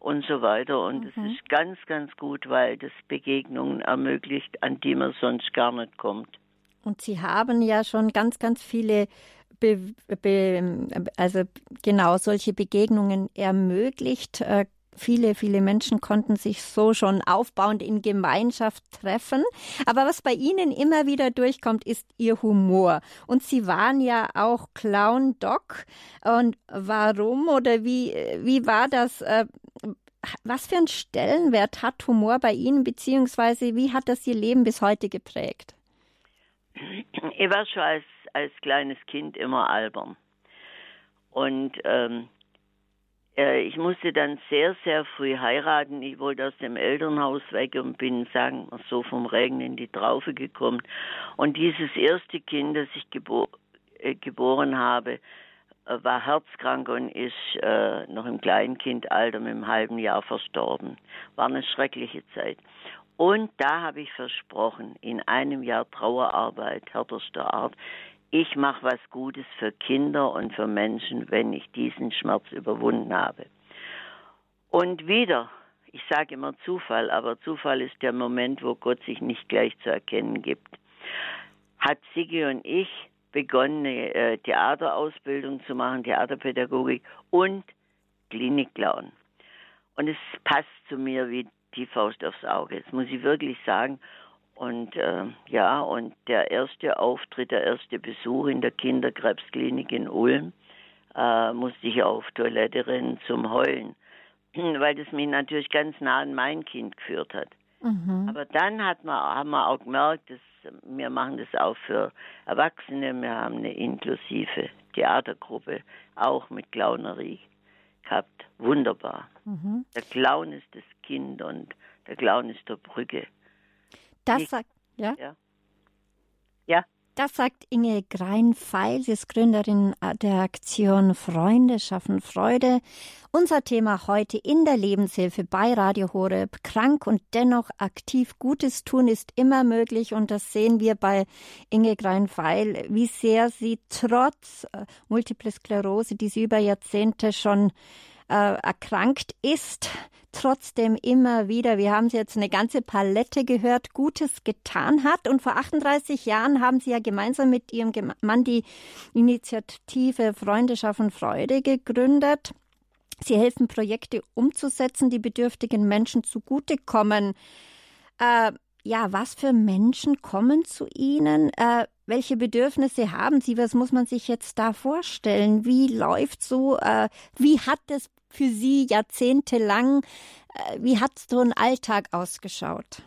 und so weiter. Und es mhm. ist ganz, ganz gut, weil das Begegnungen ermöglicht, an die man sonst gar nicht kommt. Und Sie haben ja schon ganz, ganz viele, Be Be also genau solche Begegnungen ermöglicht. Viele, viele Menschen konnten sich so schon aufbauend in Gemeinschaft treffen. Aber was bei Ihnen immer wieder durchkommt, ist Ihr Humor. Und Sie waren ja auch Clown Doc. Und warum oder wie, wie war das? Äh, was für einen Stellenwert hat Humor bei Ihnen, beziehungsweise wie hat das Ihr Leben bis heute geprägt? Ich war schon als, als kleines Kind immer albern. Und ähm, äh, ich musste dann sehr, sehr früh heiraten. Ich wollte aus dem Elternhaus weg und bin, sagen wir so, vom Regen in die Traufe gekommen. Und dieses erste Kind, das ich gebo äh, geboren habe, äh, war herzkrank und ist äh, noch im Kleinkindalter mit einem halben Jahr verstorben. War eine schreckliche Zeit. Und da habe ich versprochen, in einem Jahr Trauerarbeit härterster Art, ich mache was Gutes für Kinder und für Menschen, wenn ich diesen Schmerz überwunden habe. Und wieder, ich sage immer Zufall, aber Zufall ist der Moment, wo Gott sich nicht gleich zu erkennen gibt, hat Sigi und ich begonnen, eine äh, Theaterausbildung zu machen, Theaterpädagogik und Klinikclown. Und es passt zu mir wie die Faust aufs Auge. Das muss ich wirklich sagen. Und äh, ja, und der erste Auftritt, der erste Besuch in der Kinderkrebsklinik in Ulm, äh, musste ich auf Toilette rennen zum Heulen, weil das mich natürlich ganz nah an mein Kind geführt hat. Mhm. Aber dann hat man, haben wir auch gemerkt, dass wir machen das auch für Erwachsene. Wir haben eine inklusive Theatergruppe, auch mit Clownerie gehabt. Wunderbar. Mhm. Der Clown ist das Kind und der Clown ist der Brücke. Das sagt, ja? ja. Ja. Das sagt Inge Greinfeil, sie ist Gründerin der Aktion Freunde schaffen Freude. Unser Thema heute in der Lebenshilfe bei Radio Horeb. Krank und dennoch aktiv Gutes tun ist immer möglich und das sehen wir bei Inge Greinfeil, wie sehr sie trotz äh, Multiple Sklerose, die sie über Jahrzehnte schon äh, erkrankt ist, trotzdem immer wieder, wir haben sie jetzt eine ganze Palette gehört, Gutes getan hat. Und vor 38 Jahren haben sie ja gemeinsam mit ihrem Mann die Initiative Freunde schaffen Freude gegründet. Sie helfen Projekte umzusetzen, die bedürftigen Menschen zugutekommen. Äh, ja, was für Menschen kommen zu Ihnen? Äh, welche Bedürfnisse haben Sie? Was muss man sich jetzt da vorstellen? Wie läuft so? Äh, wie hat es für Sie jahrzehntelang? Äh, wie hat so ein Alltag ausgeschaut?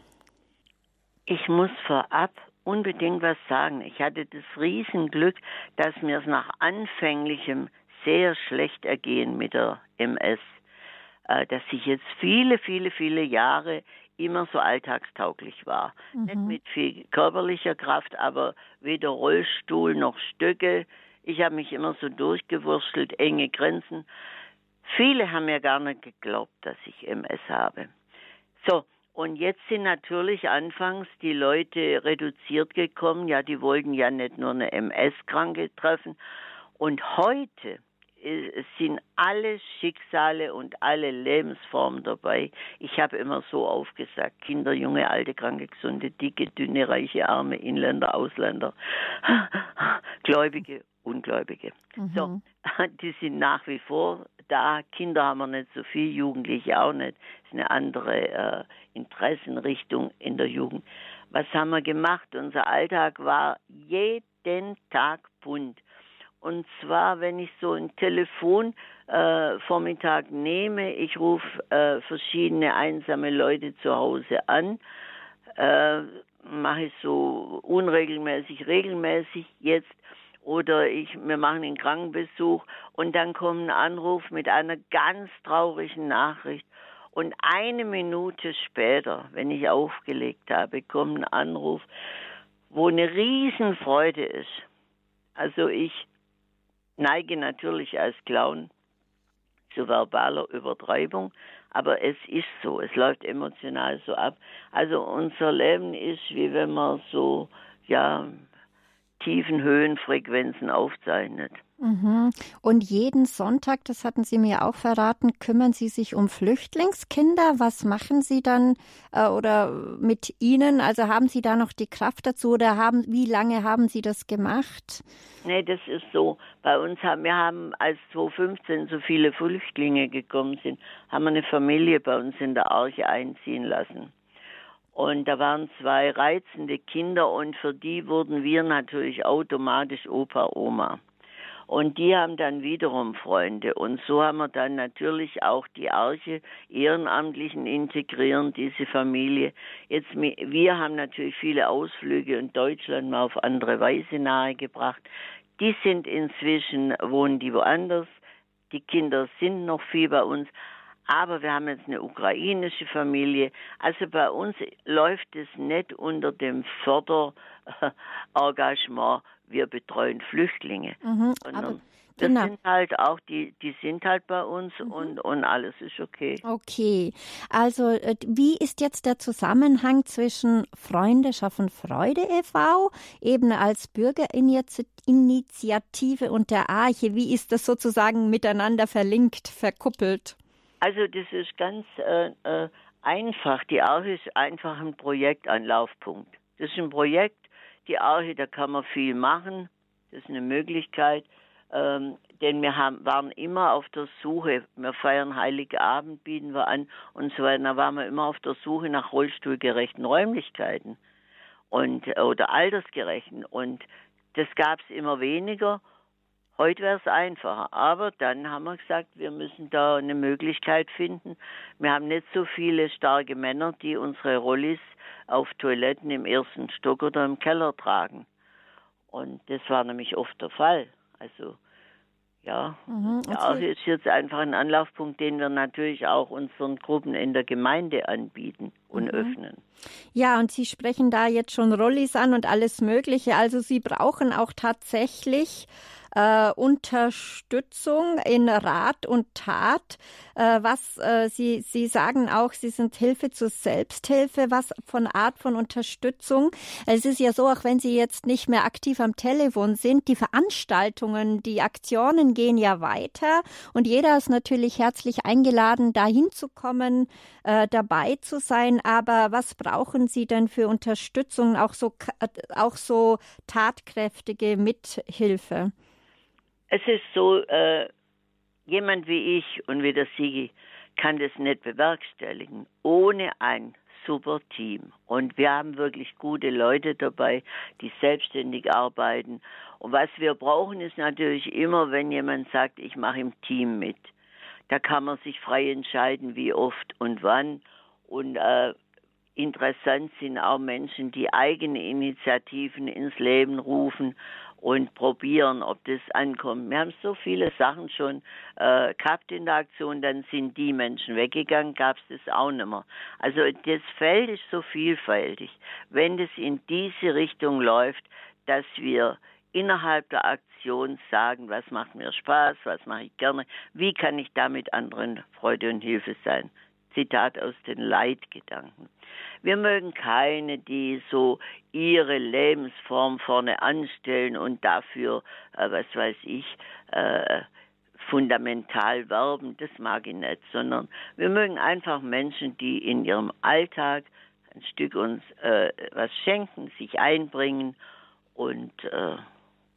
Ich muss vorab unbedingt was sagen. Ich hatte das Riesenglück, dass mir es nach anfänglichem sehr schlecht ergehen mit der MS, äh, dass ich jetzt viele, viele, viele Jahre immer so alltagstauglich war. Mhm. Nicht mit viel körperlicher Kraft, aber weder Rollstuhl noch Stöcke. Ich habe mich immer so durchgewurschtelt, enge Grenzen. Viele haben mir gar nicht geglaubt, dass ich MS habe. So, und jetzt sind natürlich anfangs die Leute reduziert gekommen. Ja, die wollten ja nicht nur eine MS-Kranke treffen. Und heute sind alle Schicksale und alle Lebensformen dabei. Ich habe immer so aufgesagt, Kinder, junge, alte, kranke, gesunde, dicke, dünne, reiche, arme, Inländer, Ausländer, Gläubige, Ungläubige. Mhm. So, die sind nach wie vor da. Kinder haben wir nicht so viel, Jugendliche auch nicht. Das ist eine andere äh, Interessenrichtung in der Jugend. Was haben wir gemacht? Unser Alltag war jeden Tag bunt. Und zwar, wenn ich so ein Telefon äh, Vormittag nehme, ich rufe äh, verschiedene einsame Leute zu Hause an, äh, mache ich so unregelmäßig, regelmäßig jetzt. Oder ich, wir machen einen Krankenbesuch und dann kommt ein Anruf mit einer ganz traurigen Nachricht. Und eine Minute später, wenn ich aufgelegt habe, kommt ein Anruf, wo eine Riesenfreude ist. Also ich neige natürlich als Clown zu verbaler Übertreibung, aber es ist so, es läuft emotional so ab. Also unser Leben ist, wie wenn man so, ja, tiefen Höhenfrequenzen aufzeichnet. Mhm. Und jeden Sonntag, das hatten Sie mir auch verraten, kümmern Sie sich um Flüchtlingskinder. Was machen Sie dann äh, oder mit ihnen? Also haben Sie da noch die Kraft dazu oder haben, wie lange haben Sie das gemacht? Nee, das ist so. Bei uns haben wir haben, als 2015 so viele Flüchtlinge gekommen sind, haben wir eine Familie bei uns in der Arche einziehen lassen. Und da waren zwei reizende Kinder und für die wurden wir natürlich automatisch Opa, Oma. Und die haben dann wiederum Freunde. Und so haben wir dann natürlich auch die Arche Ehrenamtlichen integrieren, diese Familie. Jetzt, wir haben natürlich viele Ausflüge in Deutschland mal auf andere Weise nahegebracht. Die sind inzwischen, wohnen die woanders. Die Kinder sind noch viel bei uns. Aber wir haben jetzt eine ukrainische Familie. Also bei uns läuft es nicht unter dem Förderengagement, wir betreuen Flüchtlinge. Mhm, aber das genau. sind halt auch die, die sind halt bei uns mhm. und, und alles ist okay. Okay. Also, äh, wie ist jetzt der Zusammenhang zwischen Freunde schaffen Freude e.V., eben als Bürgerinitiative und der Arche? Wie ist das sozusagen miteinander verlinkt, verkuppelt? Also das ist ganz äh, äh, einfach. Die Arche ist einfach ein Projektanlaufpunkt. Das ist ein Projekt, die Arche, da kann man viel machen. Das ist eine Möglichkeit. Ähm, denn wir haben, waren immer auf der Suche. Wir feiern Heiligabend, bieten wir an und so weiter. Da waren wir immer auf der Suche nach rollstuhlgerechten Räumlichkeiten und oder altersgerechten. Und das gab es immer weniger. Heute wäre es einfacher. Aber dann haben wir gesagt, wir müssen da eine Möglichkeit finden. Wir haben nicht so viele starke Männer, die unsere Rollis auf Toiletten im ersten Stock oder im Keller tragen. Und das war nämlich oft der Fall. Also ja, mhm, okay. ja, ist jetzt einfach ein Anlaufpunkt, den wir natürlich auch unseren Gruppen in der Gemeinde anbieten und mhm. öffnen. Ja, und Sie sprechen da jetzt schon Rollis an und alles Mögliche. Also Sie brauchen auch tatsächlich äh, Unterstützung in Rat und Tat. Äh, was äh, Sie, Sie sagen auch, Sie sind Hilfe zur Selbsthilfe. Was von Art von Unterstützung? Es ist ja so, auch wenn Sie jetzt nicht mehr aktiv am Telefon sind, die Veranstaltungen, die Aktionen gehen ja weiter und jeder ist natürlich herzlich eingeladen, dahin zu kommen, äh, dabei zu sein. Aber was brauchen Sie denn für Unterstützung, auch so, auch so tatkräftige Mithilfe? Es ist so, äh, jemand wie ich und wie der Sigi kann das nicht bewerkstelligen ohne ein super Team. Und wir haben wirklich gute Leute dabei, die selbstständig arbeiten. Und was wir brauchen, ist natürlich immer, wenn jemand sagt, ich mache im Team mit. Da kann man sich frei entscheiden, wie oft und wann. Und äh, interessant sind auch Menschen, die eigene Initiativen ins Leben rufen und probieren, ob das ankommt. Wir haben so viele Sachen schon äh, gehabt in der Aktion, dann sind die Menschen weggegangen, gab es das auch nicht mehr. Also das Feld ist so vielfältig. Wenn das in diese Richtung läuft, dass wir innerhalb der Aktion sagen, was macht mir Spaß, was mache ich gerne, wie kann ich damit anderen Freude und Hilfe sein. Zitat aus den Leitgedanken. Wir mögen keine, die so ihre Lebensform vorne anstellen und dafür, äh, was weiß ich, äh, fundamental werben. Das mag ich nicht, sondern wir mögen einfach Menschen, die in ihrem Alltag ein Stück uns äh, was schenken, sich einbringen und äh,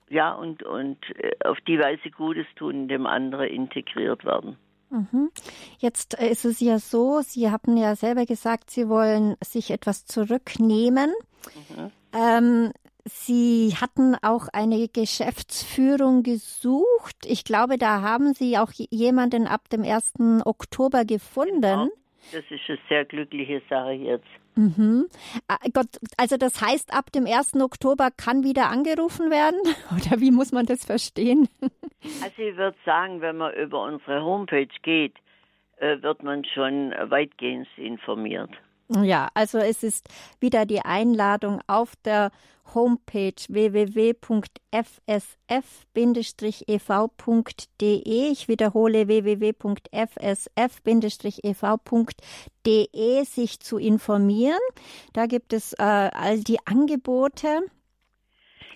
ja und und äh, auf die Weise Gutes tun, dem anderen integriert werden. Mhm. Jetzt äh, ist es ja so, Sie haben ja selber gesagt, Sie wollen sich etwas zurücknehmen. Mhm. Ähm, Sie hatten auch eine Geschäftsführung gesucht. Ich glaube, da haben Sie auch jemanden ab dem 1. Oktober gefunden. Genau. Das ist eine sehr glückliche Sache jetzt. Mhm. Ah, Gott, also das heißt, ab dem 1. Oktober kann wieder angerufen werden? Oder wie muss man das verstehen? Also ich würde sagen, wenn man über unsere Homepage geht, äh, wird man schon weitgehend informiert. Ja, also es ist wieder die Einladung auf der Homepage www.fsf-ev.de. Ich wiederhole www.fsf-ev.de, sich zu informieren. Da gibt es äh, all die Angebote.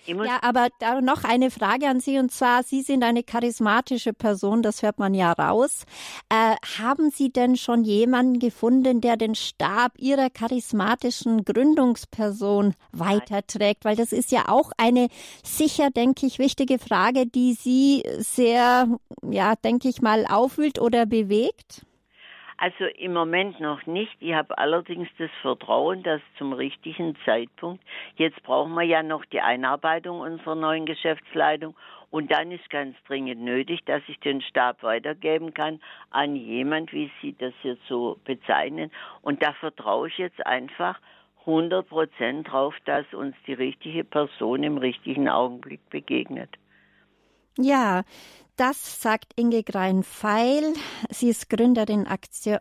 Ja, aber da noch eine Frage an Sie und zwar, Sie sind eine charismatische Person, das hört man ja raus. Äh, haben Sie denn schon jemanden gefunden, der den Stab Ihrer charismatischen Gründungsperson weiterträgt? Weil das ist ja auch eine sicher, denke ich, wichtige Frage, die Sie sehr, ja, denke ich mal, aufwühlt oder bewegt. Also im Moment noch nicht. Ich habe allerdings das Vertrauen, dass zum richtigen Zeitpunkt, jetzt brauchen wir ja noch die Einarbeitung unserer neuen Geschäftsleitung und dann ist ganz dringend nötig, dass ich den Stab weitergeben kann an jemand, wie Sie das jetzt so bezeichnen. Und da vertraue ich jetzt einfach 100 Prozent drauf, dass uns die richtige Person im richtigen Augenblick begegnet. Ja, das sagt Inge Grein-Feil. Sie ist Gründerin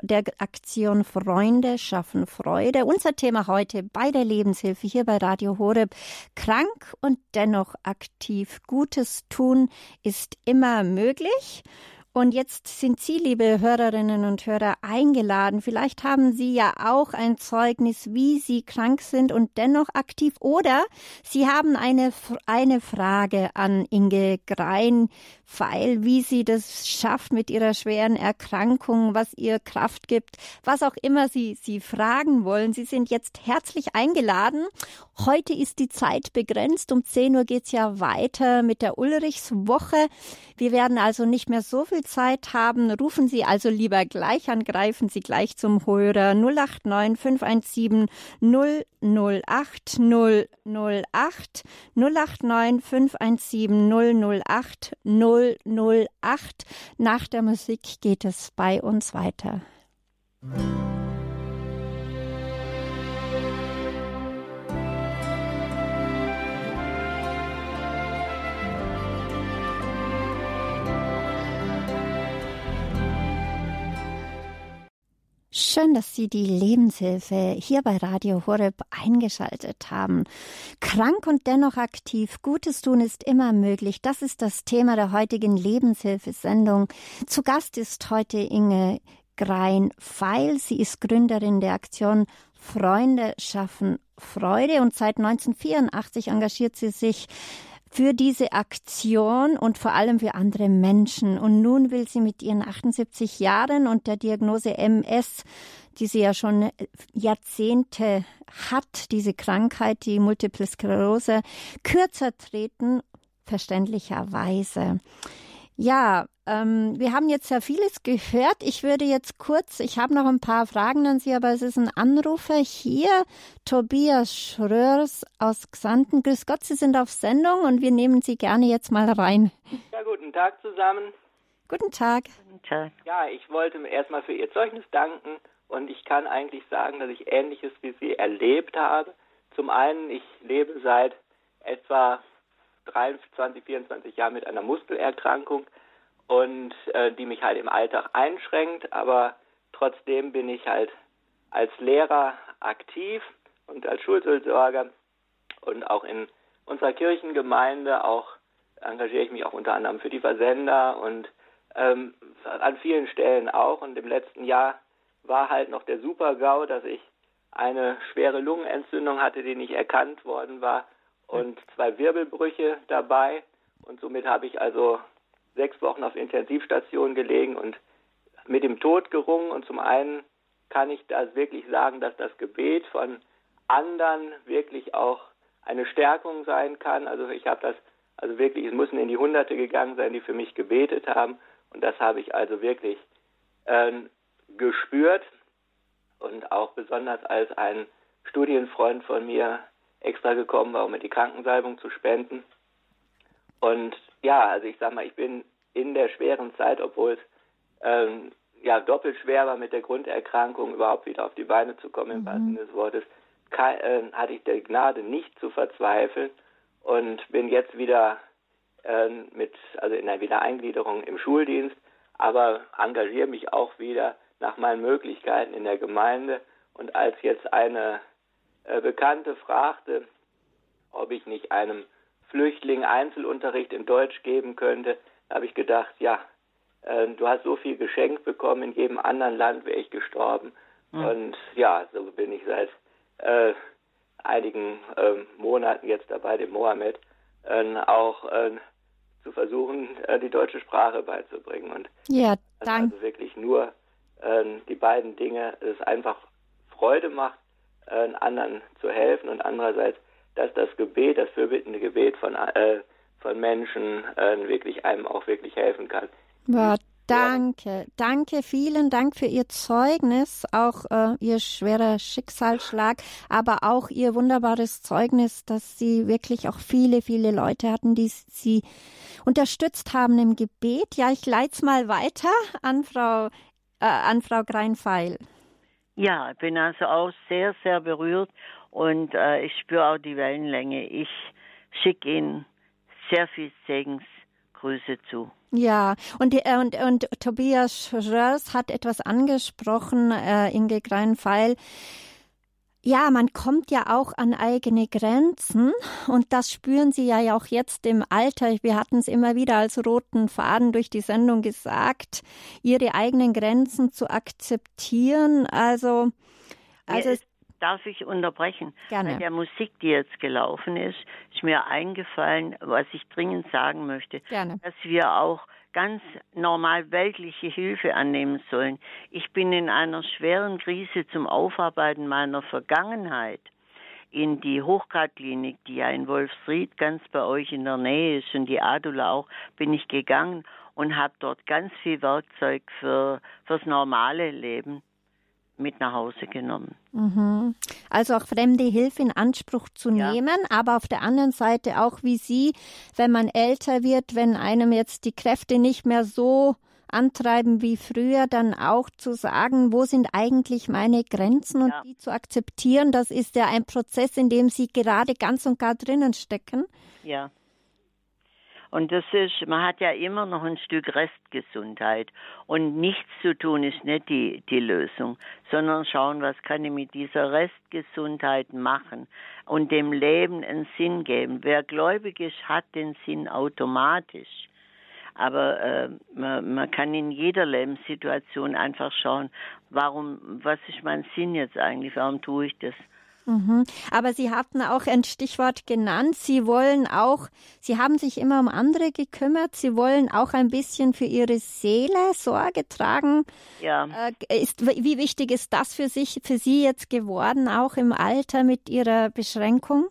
der Aktion Freunde schaffen Freude. Unser Thema heute bei der Lebenshilfe hier bei Radio Horeb. Krank und dennoch aktiv. Gutes tun ist immer möglich. Und jetzt sind Sie, liebe Hörerinnen und Hörer, eingeladen. Vielleicht haben Sie ja auch ein Zeugnis, wie Sie krank sind und dennoch aktiv. Oder Sie haben eine, eine Frage an Inge Grein, weil wie sie das schafft mit ihrer schweren Erkrankung, was ihr Kraft gibt, was auch immer Sie, Sie fragen wollen. Sie sind jetzt herzlich eingeladen. Heute ist die Zeit begrenzt. Um 10 Uhr geht's ja weiter mit der Ulrichswoche. Wir werden also nicht mehr so viel Zeit haben. Rufen Sie also lieber gleich an, greifen Sie gleich zum Hörer 089 517 008 008 089 517 008 008. Nach der Musik geht es bei uns weiter. Schön, dass Sie die Lebenshilfe hier bei Radio Horeb eingeschaltet haben. Krank und dennoch aktiv. Gutes tun ist immer möglich. Das ist das Thema der heutigen Lebenshilfesendung. Zu Gast ist heute Inge Grein-Feil. Sie ist Gründerin der Aktion Freunde schaffen Freude und seit 1984 engagiert sie sich für diese Aktion und vor allem für andere Menschen. Und nun will sie mit ihren 78 Jahren und der Diagnose MS, die sie ja schon Jahrzehnte hat, diese Krankheit, die Multiple Sklerose, kürzer treten, verständlicherweise. Ja, ähm, wir haben jetzt ja vieles gehört. Ich würde jetzt kurz, ich habe noch ein paar Fragen an Sie, aber es ist ein Anrufer hier, Tobias Schröers aus Xanten. Grüß Gott, Sie sind auf Sendung und wir nehmen Sie gerne jetzt mal rein. Ja, guten Tag zusammen. Guten Tag. Guten Tag. Ja, ich wollte erstmal für Ihr Zeugnis danken und ich kann eigentlich sagen, dass ich Ähnliches wie Sie erlebt habe. Zum einen, ich lebe seit etwa 23, 24 Jahren mit einer Muskelerkrankung und äh, die mich halt im Alltag einschränkt, aber trotzdem bin ich halt als Lehrer aktiv und als Schulseelsorger und auch in unserer Kirchengemeinde auch engagiere ich mich auch unter anderem für die Versender und ähm, an vielen Stellen auch. Und im letzten Jahr war halt noch der Super-GAU, dass ich eine schwere Lungenentzündung hatte, die nicht erkannt worden war und zwei Wirbelbrüche dabei. Und somit habe ich also sechs Wochen auf Intensivstation gelegen und mit dem Tod gerungen. Und zum einen kann ich das wirklich sagen, dass das Gebet von anderen wirklich auch eine Stärkung sein kann. Also ich habe das, also wirklich, es müssen in die Hunderte gegangen sein, die für mich gebetet haben. Und das habe ich also wirklich äh, gespürt. Und auch besonders als ein Studienfreund von mir extra gekommen war, um mir die Krankensalbung zu spenden. Und ja, also ich sag mal, ich bin in der schweren Zeit, obwohl es ähm, ja doppelt schwer war mit der Grunderkrankung überhaupt wieder auf die Beine zu kommen, im mhm. wahrsten des Wortes, kann, äh, hatte ich der Gnade nicht zu verzweifeln und bin jetzt wieder äh, mit, also in der Wiedereingliederung im Schuldienst, aber engagiere mich auch wieder nach meinen Möglichkeiten in der Gemeinde. Und als jetzt eine Bekannte fragte, ob ich nicht einem Flüchtling Einzelunterricht in Deutsch geben könnte, habe ich gedacht, ja, äh, du hast so viel geschenkt bekommen, in jedem anderen Land wäre ich gestorben. Mhm. Und ja, so bin ich seit äh, einigen äh, Monaten jetzt dabei, dem Mohammed. äh, auch äh, zu versuchen, äh, die deutsche Sprache beizubringen. Und ja, danke. Also wirklich nur äh, die beiden Dinge, es einfach Freude macht, äh, anderen zu helfen und andererseits, dass das Gebet, das fürbittende Gebet von, äh, von Menschen äh, wirklich einem auch wirklich helfen kann. Ja, danke, danke, vielen Dank für Ihr Zeugnis, auch äh, Ihr schwerer Schicksalsschlag, aber auch Ihr wunderbares Zeugnis, dass Sie wirklich auch viele, viele Leute hatten, die Sie unterstützt haben im Gebet. Ja, ich leite es mal weiter an Frau, äh, an Frau Greinfeil. Ja, ich bin also auch sehr, sehr berührt und äh, ich spüre auch die Wellenlänge. Ich schicke Ihnen sehr viel Segensgrüße zu. Ja, und, äh, und, und Tobias Schröers hat etwas angesprochen, äh, Inge Greinfeil. Ja, man kommt ja auch an eigene Grenzen und das spüren Sie ja auch jetzt im Alter. Wir hatten es immer wieder als roten Faden durch die Sendung gesagt, Ihre eigenen Grenzen zu akzeptieren. Also, also darf ich unterbrechen? Gerne. Bei der Musik, die jetzt gelaufen ist, ist mir eingefallen, was ich dringend sagen möchte, Gerne. dass wir auch ganz normal weltliche Hilfe annehmen sollen. Ich bin in einer schweren Krise zum Aufarbeiten meiner Vergangenheit in die Hochgradklinik, die ja in Wolfsried ganz bei euch in der Nähe ist und die Adula auch, bin ich gegangen und habe dort ganz viel Werkzeug für fürs normale Leben mit nach Hause genommen. Mhm. Also auch fremde Hilfe in Anspruch zu ja. nehmen, aber auf der anderen Seite auch wie Sie, wenn man älter wird, wenn einem jetzt die Kräfte nicht mehr so antreiben wie früher, dann auch zu sagen, wo sind eigentlich meine Grenzen und ja. die zu akzeptieren. Das ist ja ein Prozess, in dem Sie gerade ganz und gar drinnen stecken. Ja. Und das ist, man hat ja immer noch ein Stück Restgesundheit. Und nichts zu tun ist nicht die, die Lösung, sondern schauen, was kann ich mit dieser Restgesundheit machen und dem Leben einen Sinn geben. Wer gläubig ist, hat den Sinn automatisch. Aber äh, man, man kann in jeder Lebenssituation einfach schauen, warum, was ist mein Sinn jetzt eigentlich, warum tue ich das? Mhm. Aber Sie hatten auch ein Stichwort genannt. Sie wollen auch, Sie haben sich immer um andere gekümmert. Sie wollen auch ein bisschen für Ihre Seele Sorge tragen. Ja. Äh, ist, wie wichtig ist das für sich, für Sie jetzt geworden, auch im Alter mit Ihrer Beschränkung?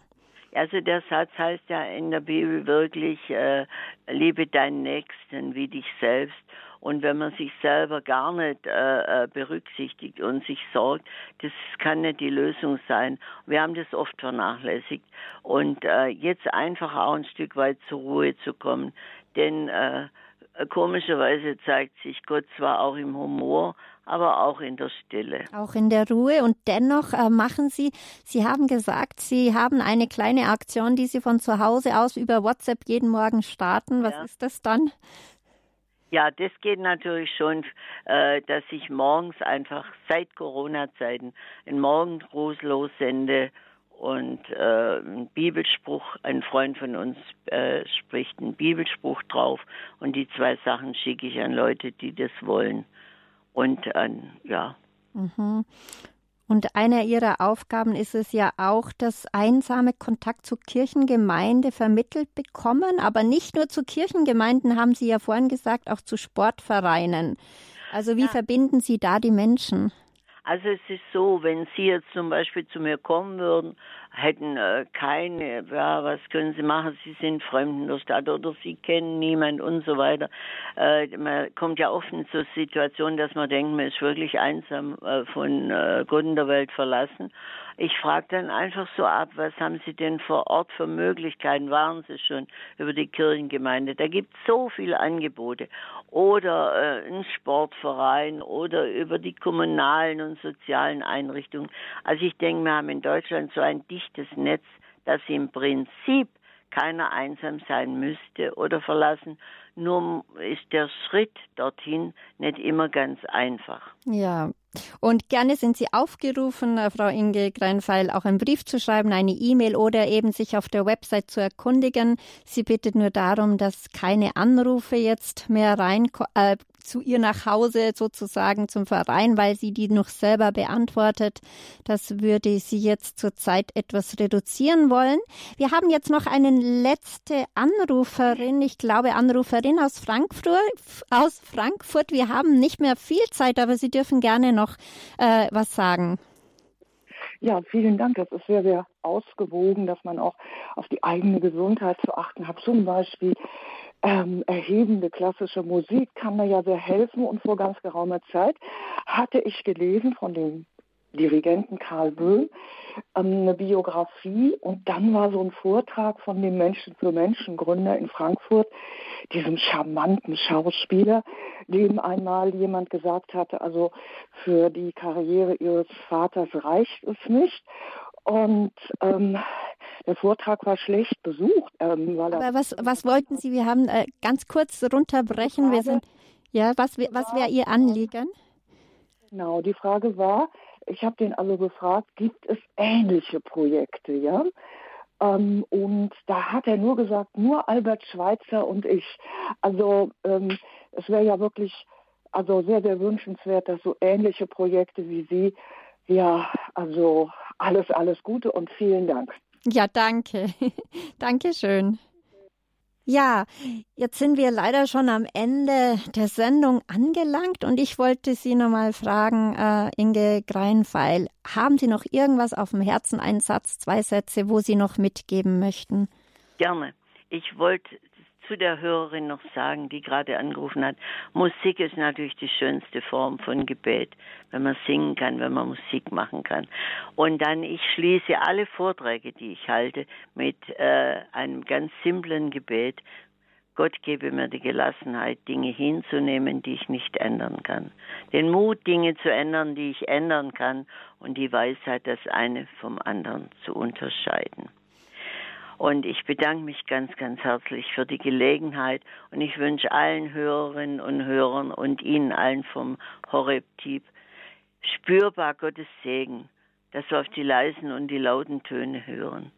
Also der Satz heißt ja in der Bibel wirklich, äh, liebe deinen Nächsten wie dich selbst. Und wenn man sich selber gar nicht äh, äh, berücksichtigt und sich sorgt, das kann nicht die Lösung sein. Wir haben das oft vernachlässigt. Und äh, jetzt einfach auch ein Stück weit zur Ruhe zu kommen. Denn äh, komischerweise zeigt sich Gott zwar auch im Humor, aber auch in der Stille. Auch in der Ruhe. Und dennoch äh, machen Sie, Sie haben gesagt, Sie haben eine kleine Aktion, die Sie von zu Hause aus über WhatsApp jeden Morgen starten. Was ja. ist das dann? Ja, das geht natürlich schon, äh, dass ich morgens einfach seit Corona-Zeiten einen Morgengruß lossende und äh, ein Bibelspruch, ein Freund von uns äh, spricht einen Bibelspruch drauf und die zwei Sachen schicke ich an Leute, die das wollen. Und an, ja. Mhm. Und eine ihrer Aufgaben ist es ja auch, dass einsame Kontakt zur Kirchengemeinde vermittelt bekommen. Aber nicht nur zu Kirchengemeinden, haben Sie ja vorhin gesagt, auch zu Sportvereinen. Also wie ja. verbinden Sie da die Menschen? Also es ist so, wenn Sie jetzt zum Beispiel zu mir kommen würden, hätten äh, keine, ja, was können Sie machen? Sie sind fremd in der Stadt oder Sie kennen niemand und so weiter. Äh, man kommt ja oft in so Situationen, dass man denkt, man ist wirklich einsam äh, von äh, Gott in der Welt verlassen. Ich frage dann einfach so ab, was haben Sie denn vor Ort für Möglichkeiten? Waren Sie schon über die Kirchengemeinde? Da gibt es so viele Angebote. Oder äh, ein Sportverein oder über die kommunalen und sozialen Einrichtungen. Also ich denke, wir haben in Deutschland so ein dichtes Netz, dass im Prinzip keiner einsam sein müsste oder verlassen. Nur ist der Schritt dorthin nicht immer ganz einfach. Ja, und gerne sind Sie aufgerufen, äh, Frau Inge Greinfeil, auch einen Brief zu schreiben, eine E-Mail oder eben sich auf der Website zu erkundigen. Sie bittet nur darum, dass keine Anrufe jetzt mehr rein, äh, zu ihr nach Hause sozusagen zum Verein, weil sie die noch selber beantwortet. Das würde sie jetzt zurzeit etwas reduzieren wollen. Wir haben jetzt noch eine letzte Anruferin, ich glaube Anruferin aus Frankfurt. Aus Frankfurt. Wir haben nicht mehr viel Zeit, aber Sie dürfen gerne noch äh, was sagen. Ja, vielen Dank. Das ist sehr, sehr ausgewogen, dass man auch auf die eigene Gesundheit zu achten hat. Zum Beispiel ähm, erhebende klassische Musik kann mir ja sehr helfen. Und vor ganz geraumer Zeit hatte ich gelesen von dem Dirigenten Karl Böhm ähm, eine Biografie und dann war so ein Vortrag von dem Menschen für Menschen Gründer in Frankfurt, diesem charmanten Schauspieler, dem einmal jemand gesagt hatte, also für die Karriere ihres Vaters reicht es nicht. Und ähm, der Vortrag war schlecht besucht. Ähm, weil Aber was, was wollten Sie? Wir haben äh, ganz kurz runterbrechen. Wir sind, ja, was, was wäre Ihr Anliegen? Genau, die Frage war, ich habe den also gefragt, gibt es ähnliche Projekte, ja? Ähm, und da hat er nur gesagt, nur Albert Schweitzer und ich. Also ähm, es wäre ja wirklich also sehr, sehr wünschenswert, dass so ähnliche Projekte wie Sie, ja, also alles, alles Gute und vielen Dank. Ja, danke. Dankeschön. Ja, jetzt sind wir leider schon am Ende der Sendung angelangt und ich wollte Sie nochmal fragen, äh, Inge Greinfeil, haben Sie noch irgendwas auf dem Herzen, einen Satz, zwei Sätze, wo Sie noch mitgeben möchten? Gerne. Ich wollte zu der Hörerin noch sagen, die gerade angerufen hat, Musik ist natürlich die schönste Form von Gebet, wenn man singen kann, wenn man Musik machen kann. Und dann, ich schließe alle Vorträge, die ich halte, mit äh, einem ganz simplen Gebet. Gott gebe mir die Gelassenheit, Dinge hinzunehmen, die ich nicht ändern kann. Den Mut, Dinge zu ändern, die ich ändern kann und die Weisheit, das eine vom anderen zu unterscheiden. Und ich bedanke mich ganz, ganz herzlich für die Gelegenheit und ich wünsche allen Hörerinnen und Hörern und Ihnen allen vom Horeb-Team spürbar Gottes Segen, dass wir auf die leisen und die lauten Töne hören.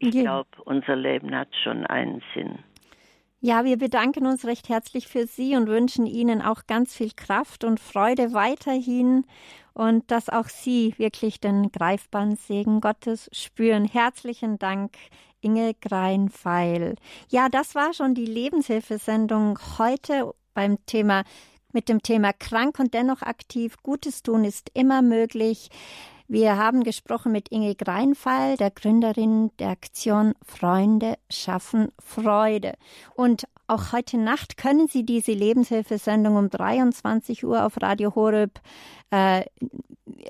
Ich ja. glaube, unser Leben hat schon einen Sinn. Ja, wir bedanken uns recht herzlich für Sie und wünschen Ihnen auch ganz viel Kraft und Freude weiterhin und dass auch Sie wirklich den greifbaren Segen Gottes spüren. Herzlichen Dank, Inge Greinfeil. Ja, das war schon die Lebenshilfesendung heute beim Thema mit dem Thema krank und dennoch aktiv. Gutes tun ist immer möglich. Wir haben gesprochen mit Inge Greinfeil, der Gründerin der Aktion Freunde schaffen Freude. Und auch heute Nacht können Sie diese Lebenshilfesendung um 23 Uhr auf Radio Horeb äh,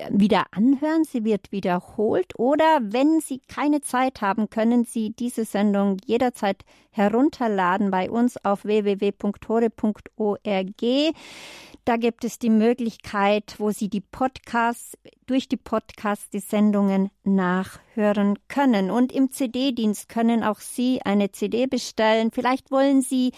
wieder anhören. Sie wird wiederholt. Oder wenn Sie keine Zeit haben, können Sie diese Sendung jederzeit herunterladen bei uns auf www.hore.org. Da gibt es die Möglichkeit, wo Sie die Podcasts, durch die Podcasts die Sendungen nachhören können. Und im CD-Dienst können auch Sie eine CD bestellen. Vielleicht wollen Sie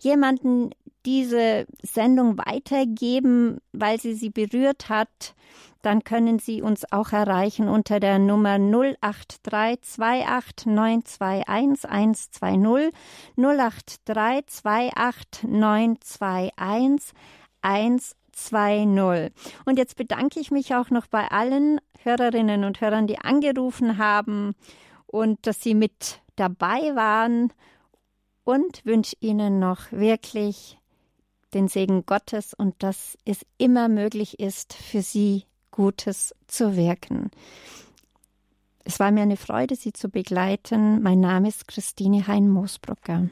jemanden diese Sendung weitergeben, weil sie sie berührt hat, dann können Sie uns auch erreichen unter der Nummer 08328921120 08328921120 120. Und jetzt bedanke ich mich auch noch bei allen Hörerinnen und Hörern, die angerufen haben und dass sie mit dabei waren und wünsche Ihnen noch wirklich den Segen Gottes und dass es immer möglich ist, für Sie Gutes zu wirken. Es war mir eine Freude, Sie zu begleiten. Mein Name ist Christine Hein-Moosbrucker.